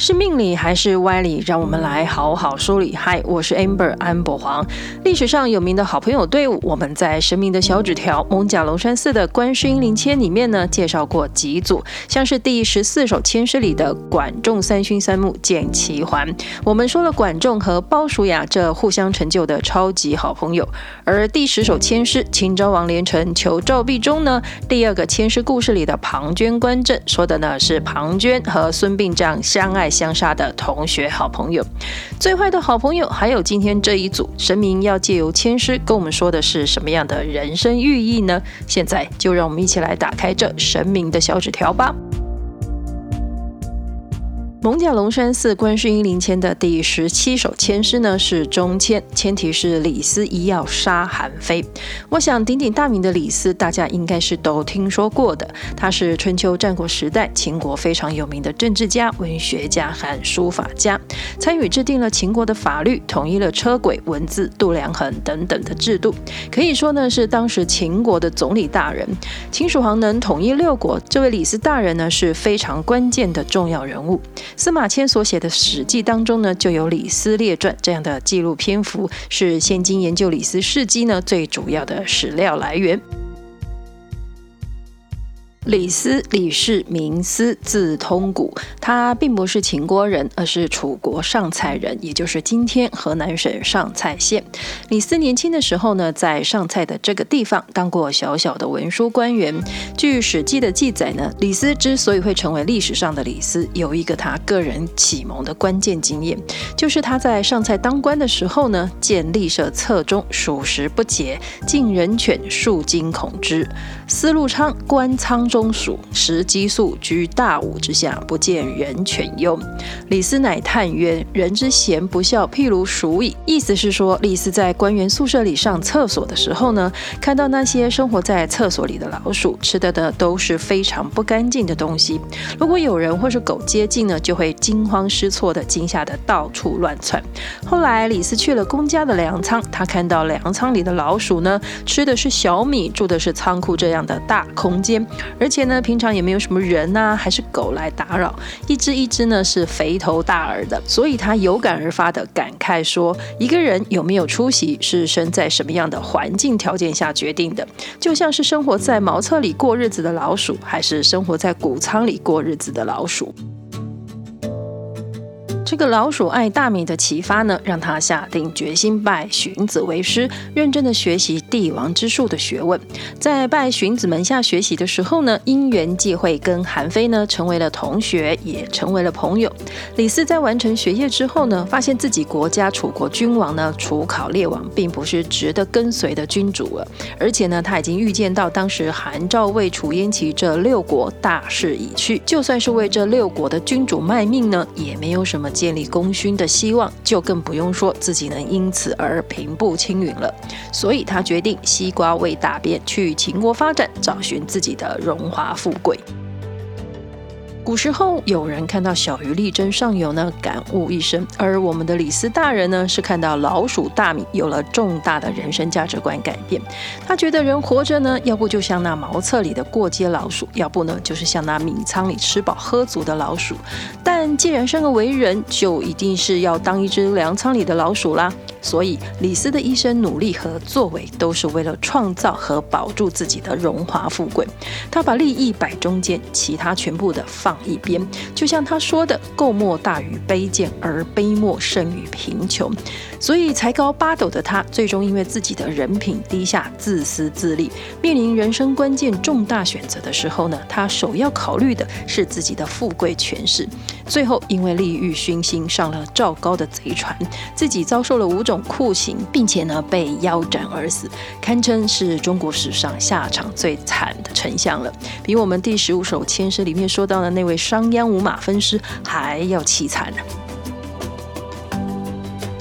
是命理还是歪理？让我们来好好梳理。嗨，我是 Amber 安博黄。历史上有名的好朋友队伍，我们在神明的小纸条蒙甲龙山寺的观世音灵签里面呢，介绍过几组，像是第十四首签诗里的管仲三勋三木见齐桓。我们说了管仲和鲍叔牙这互相成就的超级好朋友，而第十首签诗秦昭王连城求赵必忠呢，第二个签诗故事里的庞涓观阵，说的呢是庞涓和孙膑这样相爱相杀的同学好朋友，最坏的好朋友，还有今天这一组神明要借由签师跟我们说的是什么样的人生寓意呢？现在就让我们一起来打开这神明的小纸条吧。艋舺龙山寺观世音灵签的第十七首签诗呢，是中签，签题是李斯一要杀韩非。我想鼎鼎大名的李斯，大家应该是都听说过的。他是春秋战国时代秦国非常有名的政治家、文学家和书法家，参与制定了秦国的法律，统一了车轨、文字、度量衡等等的制度，可以说呢是当时秦国的总理大人。秦始皇能统一六国，这位李斯大人呢是非常关键的重要人物。司马迁所写的《史记》当中呢，就有《李斯列传》这样的记录篇幅，是现今研究李斯事迹呢最主要的史料来源。李斯，李氏，名思，字通古。他并不是秦国人，而是楚国上蔡人，也就是今天河南省上蔡县。李斯年轻的时候呢，在上蔡的这个地方当过小小的文书官员。据《史记》的记载呢，李斯之所以会成为历史上的李斯，有一个他个人启蒙的关键经验，就是他在上蔡当官的时候呢，见吏舍厕中鼠食不解，近人犬数惊恐之。司陆昌官仓中松鼠，食鸡粟，居大屋之下，不见人犬哟。李斯乃叹曰：“人之贤不肖，譬如鼠矣。”意思是说，李斯在官员宿舍里上厕所的时候呢，看到那些生活在厕所里的老鼠，吃的的都是非常不干净的东西。如果有人或是狗接近呢，就会惊慌失措的、惊吓的到处乱窜。后来李斯去了公家的粮仓，他看到粮仓里的老鼠呢，吃的是小米，住的是仓库这样。的大空间，而且呢，平常也没有什么人呐、啊，还是狗来打扰，一只一只呢是肥头大耳的，所以他有感而发的感慨说：一个人有没有出息，是生在什么样的环境条件下决定的，就像是生活在茅厕里过日子的老鼠，还是生活在谷仓里过日子的老鼠。这个老鼠爱大米的启发呢，让他下定决心拜荀子为师，认真的学习帝王之术的学问。在拜荀子门下学习的时候呢，因缘际会跟韩非呢成为了同学，也成为了朋友。李斯在完成学业之后呢，发现自己国家楚国君王呢，楚考烈王并不是值得跟随的君主了，而且呢，他已经预见到当时韩赵魏楚燕齐这六国大势已去，就算是为这六国的君主卖命呢，也没有什么。建立功勋的希望，就更不用说自己能因此而平步青云了。所以他决定西瓜偎大边，去秦国发展，找寻自己的荣华富贵。古时候有人看到小鱼力争上游呢，感悟一生；而我们的李斯大人呢，是看到老鼠大米，有了重大的人生价值观改变。他觉得人活着呢，要不就像那茅厕里的过街老鼠，要不呢就是像那米仓里吃饱喝足的老鼠。但既然生而为人，就一定是要当一只粮仓里的老鼠啦。所以，李斯的一生努力和作为，都是为了创造和保住自己的荣华富贵。他把利益摆中间，其他全部的放一边。就像他说的：“垢莫大于卑贱，而卑莫胜于贫穷。”所以，才高八斗的他，最终因为自己的人品低下，自私自利，面临人生关键重大选择的时候呢，他首要考虑的是自己的富贵权势。最后，因为利欲熏心，上了赵高的贼船，自己遭受了五种。种酷刑，并且呢被腰斩而死，堪称是中国史上下场最惨的丞相了，比我们第十五首千诗里面说到的那位商鞅五马分尸还要凄惨呢。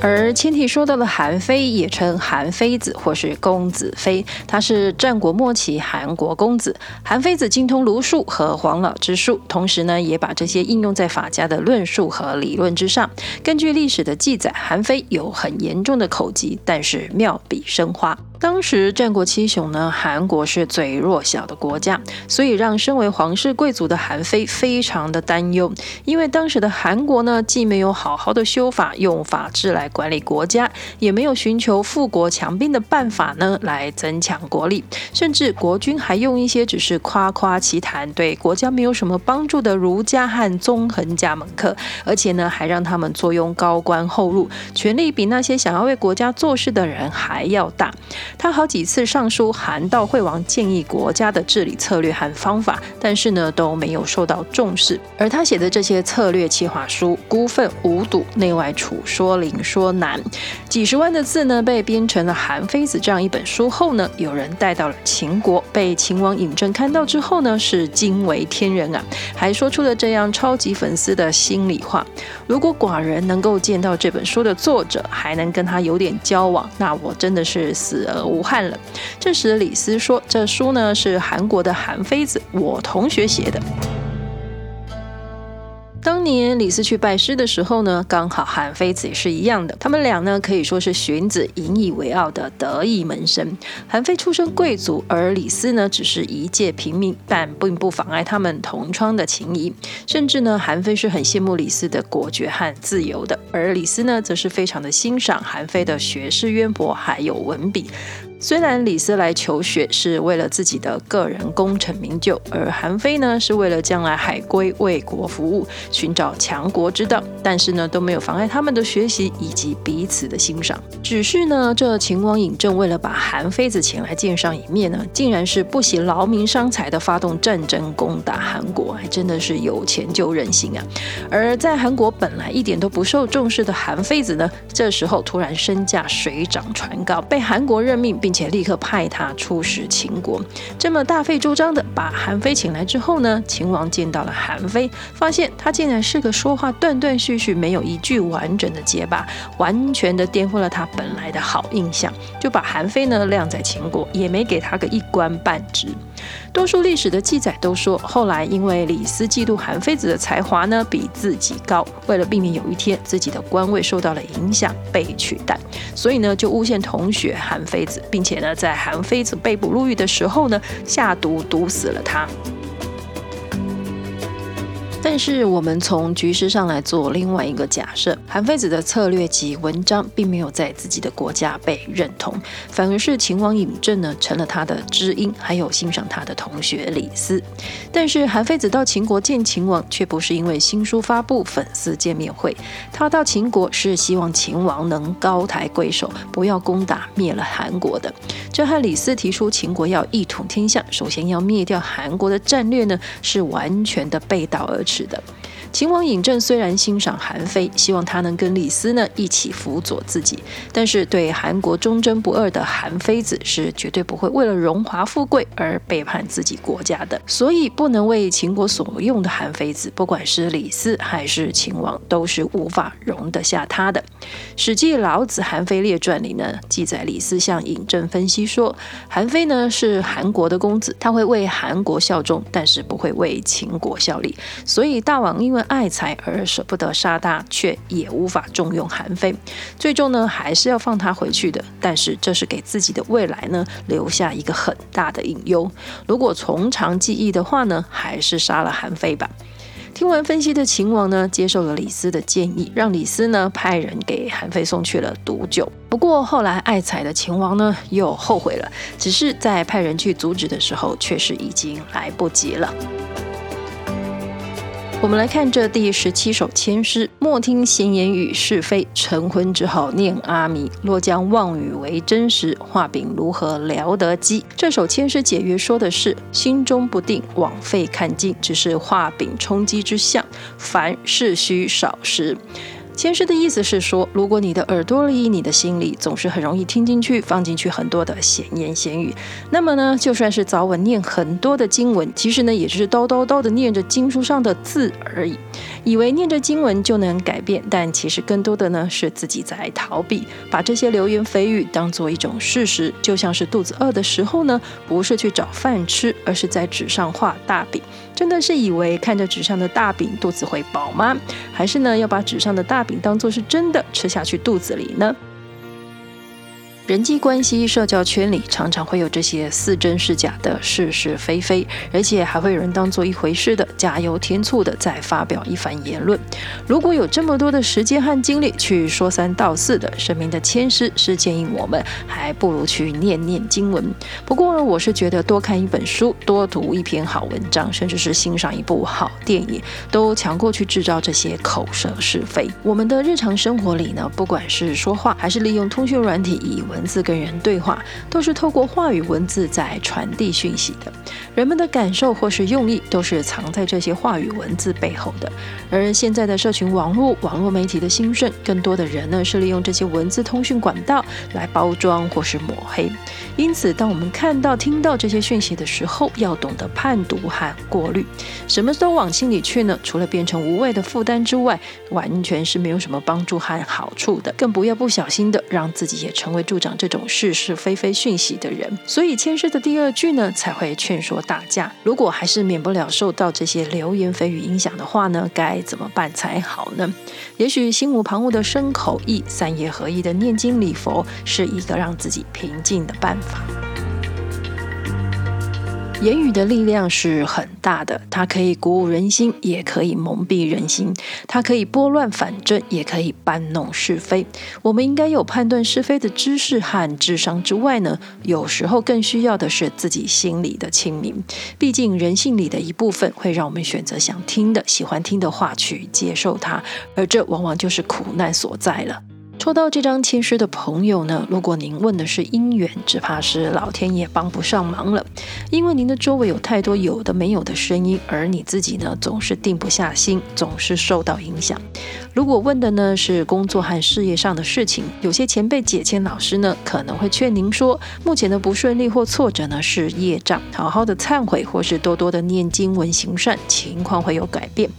而千题说到的韩非，也称韩非子或是公子非，他是战国末期韩国公子。韩非子精通儒术和黄老之术，同时呢也把这些应用在法家的论述和理论之上。根据历史的记载，韩非有很严重的口疾，但是妙笔生花。当时战国七雄呢，韩国是最弱小的国家，所以让身为皇室贵族的韩非非常的担忧，因为当时的韩国呢，既没有好好的修法，用法治来管理国家，也没有寻求富国强兵的办法呢，来增强国力，甚至国君还用一些只是夸夸其谈，对国家没有什么帮助的儒家和纵横家门客，而且呢，还让他们坐拥高官厚禄，权力比那些想要为国家做事的人还要大。他好几次上书韩到惠王，建议国家的治理策略和方法，但是呢都没有受到重视。而他写的这些策略计划书，孤愤无睹，内外处说灵说难，几十万的字呢，被编成了《韩非子》这样一本书后呢，有人带到了秦国，被秦王嬴政看到之后呢，是惊为天人啊，还说出了这样超级粉丝的心里话：如果寡人能够见到这本书的作者，还能跟他有点交往，那我真的是死而无憾了。这时李斯说：“这书呢是韩国的韩非子，我同学写的。”当年李斯去拜师的时候呢，刚好韩非子也是一样的。他们俩呢可以说是荀子引以为傲的得意门生。韩非出身贵族，而李斯呢只是一介平民，但并不妨碍他们同窗的情谊。甚至呢，韩非是很羡慕李斯的果决和自由的，而李斯呢则是非常的欣赏韩非的学识渊博，还有文笔。虽然李斯来求学是为了自己的个人功成名就，而韩非呢是为了将来海归为国服务，寻找强国之道，但是呢都没有妨碍他们的学习以及彼此的欣赏。只是呢，这秦王嬴政为了把韩非子请来见上一面呢，竟然是不惜劳民伤财的发动战争攻打韩国，还真的是有钱就任性啊！而在韩国本来一点都不受重视的韩非子呢，这时候突然身价水涨船高，被韩国任命并。并且立刻派他出使秦国，这么大费周章的把韩非请来之后呢，秦王见到了韩非，发现他竟然是个说话断断续续、没有一句完整的结巴，完全的颠覆了他本来的好印象，就把韩非呢晾在秦国，也没给他个一官半职。多数历史的记载都说，后来因为李斯嫉妒韩非子的才华呢比自己高，为了避免有一天自己的官位受到了影响被取代，所以呢就诬陷同学韩非子，并且呢在韩非子被捕入狱的时候呢下毒毒死了他。但是我们从局势上来做另外一个假设，韩非子的策略及文章并没有在自己的国家被认同，反而是秦王嬴政呢成了他的知音，还有欣赏他的同学李斯。但是韩非子到秦国见秦王，却不是因为新书发布、粉丝见面会，他到秦国是希望秦王能高抬贵手，不要攻打灭了韩国的。这和李斯提出秦国要一统天下，首先要灭掉韩国的战略呢，是完全的背道而驰的。秦王嬴政虽然欣赏韩非，希望他能跟李斯呢一起辅佐自己，但是对韩国忠贞不二的韩非子是绝对不会为了荣华富贵而背叛自己国家的。所以不能为秦国所用的韩非子，不管是李斯还是秦王，都是无法容得下他的。《史记·老子·韩非列传》里呢记载，李斯向嬴政分析说，韩非呢是韩国的公子，他会为韩国效忠，但是不会为秦国效力。所以大王因为爱才而舍不得杀他，却也无法重用韩非，最终呢还是要放他回去的。但是这是给自己的未来呢留下一个很大的隐忧。如果从长计议的话呢，还是杀了韩非吧。听完分析的秦王呢，接受了李斯的建议，让李斯呢派人给韩非送去了毒酒。不过后来爱才的秦王呢又后悔了，只是在派人去阻止的时候，却是已经来不及了。我们来看这第十七首千诗：莫听闲言语是非，成婚之后念阿弥。若将妄语为真实，画饼如何聊得饥？这首千诗解曰说的是心中不定，枉费看经，只是画饼充饥之相，凡事需少时。签诗的意思是说，如果你的耳朵里、你的心里总是很容易听进去、放进去很多的闲言闲语，那么呢，就算是早晚念很多的经文，其实呢，也就是叨叨叨的念着经书上的字而已。以为念着经文就能改变，但其实更多的呢是自己在逃避，把这些流言蜚语当做一种事实，就像是肚子饿的时候呢，不是去找饭吃，而是在纸上画大饼。真的是以为看着纸上的大饼肚子会饱吗？还是呢要把纸上的大饼当做是真的吃下去肚子里呢？人际关系、社交圈里常常会有这些似真是假的是是非非，而且还会有人当做一回事的加油添醋的再发表一番言论。如果有这么多的时间和精力去说三道四的，神明的签诗是建议我们还不如去念念经文。不过呢，我是觉得多看一本书、多读一篇好文章，甚至是欣赏一部好电影，都强过去制造这些口舌是非。我们的日常生活里呢，不管是说话，还是利用通讯软体以文文字跟人对话，都是透过话语文字在传递讯息的。人们的感受或是用意，都是藏在这些话语文字背后的。而现在的社群网络、网络媒体的兴盛，更多的人呢是利用这些文字通讯管道来包装或是抹黑。因此，当我们看到、听到这些讯息的时候，要懂得判读和过滤。什么都往心里去呢？除了变成无谓的负担之外，完全是没有什么帮助和好处的。更不要不小心的让自己也成为助长这种是是非非讯息的人。所以，牵涉的第二句呢，才会劝说大家：如果还是免不了受到这些流言蜚语影响的话呢，该怎么办才好呢？也许心无旁骛的生口意三业合一的念经礼佛，是一个让自己平静的办法。言语的力量是很大的，它可以鼓舞人心，也可以蒙蔽人心；它可以拨乱反正，也可以搬弄是非。我们应该有判断是非的知识和智商之外呢，有时候更需要的是自己心里的清明。毕竟人性里的一部分会让我们选择想听的、喜欢听的话去接受它，而这往往就是苦难所在了。抽到这张签诗的朋友呢，如果您问的是姻缘，只怕是老天爷帮不上忙了，因为您的周围有太多有的没有的声音，而你自己呢，总是定不下心，总是受到影响。如果问的呢是工作和事业上的事情，有些前辈解签老师呢可能会劝您说，目前的不顺利或挫折呢是业障，好好的忏悔或是多多的念经文行善，情况会有改变。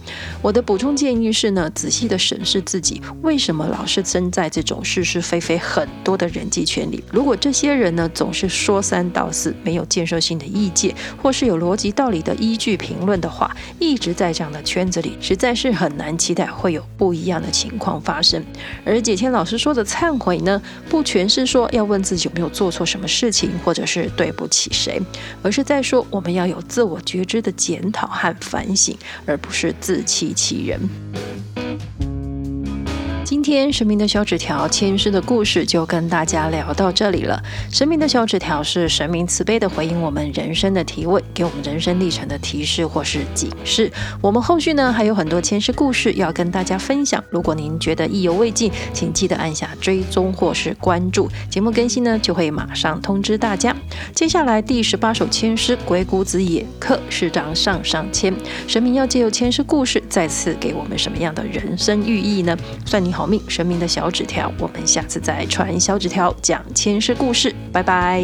我的补充建议是呢，仔细的审视自己，为什么老是身在这种是是非非很多的人际圈里？如果这些人呢总是说三道四，没有建设性的意见，或是有逻辑道理的依据评论的话，一直在这样的圈子里，实在是很难期待会有不一样。的情况发生，而解签老师说的忏悔呢，不全是说要问自己有没有做错什么事情，或者是对不起谁，而是在说我们要有自我觉知的检讨和反省，而不是自欺欺人。今天神明的小纸条签诗的故事就跟大家聊到这里了。神明的小纸条是神明慈悲的回应我们人生的提问，给我们人生历程的提示或是警示。我们后续呢还有很多签诗故事要跟大家分享。如果您觉得意犹未尽，请记得按下追踪或是关注，节目更新呢就会马上通知大家。接下来第十八首签诗《鬼谷子野客》是张上上签，神明要借由签诗故事再次给我们什么样的人生寓意呢？算你好命，神明的小纸条，我们下次再传小纸条讲千世故事，拜拜。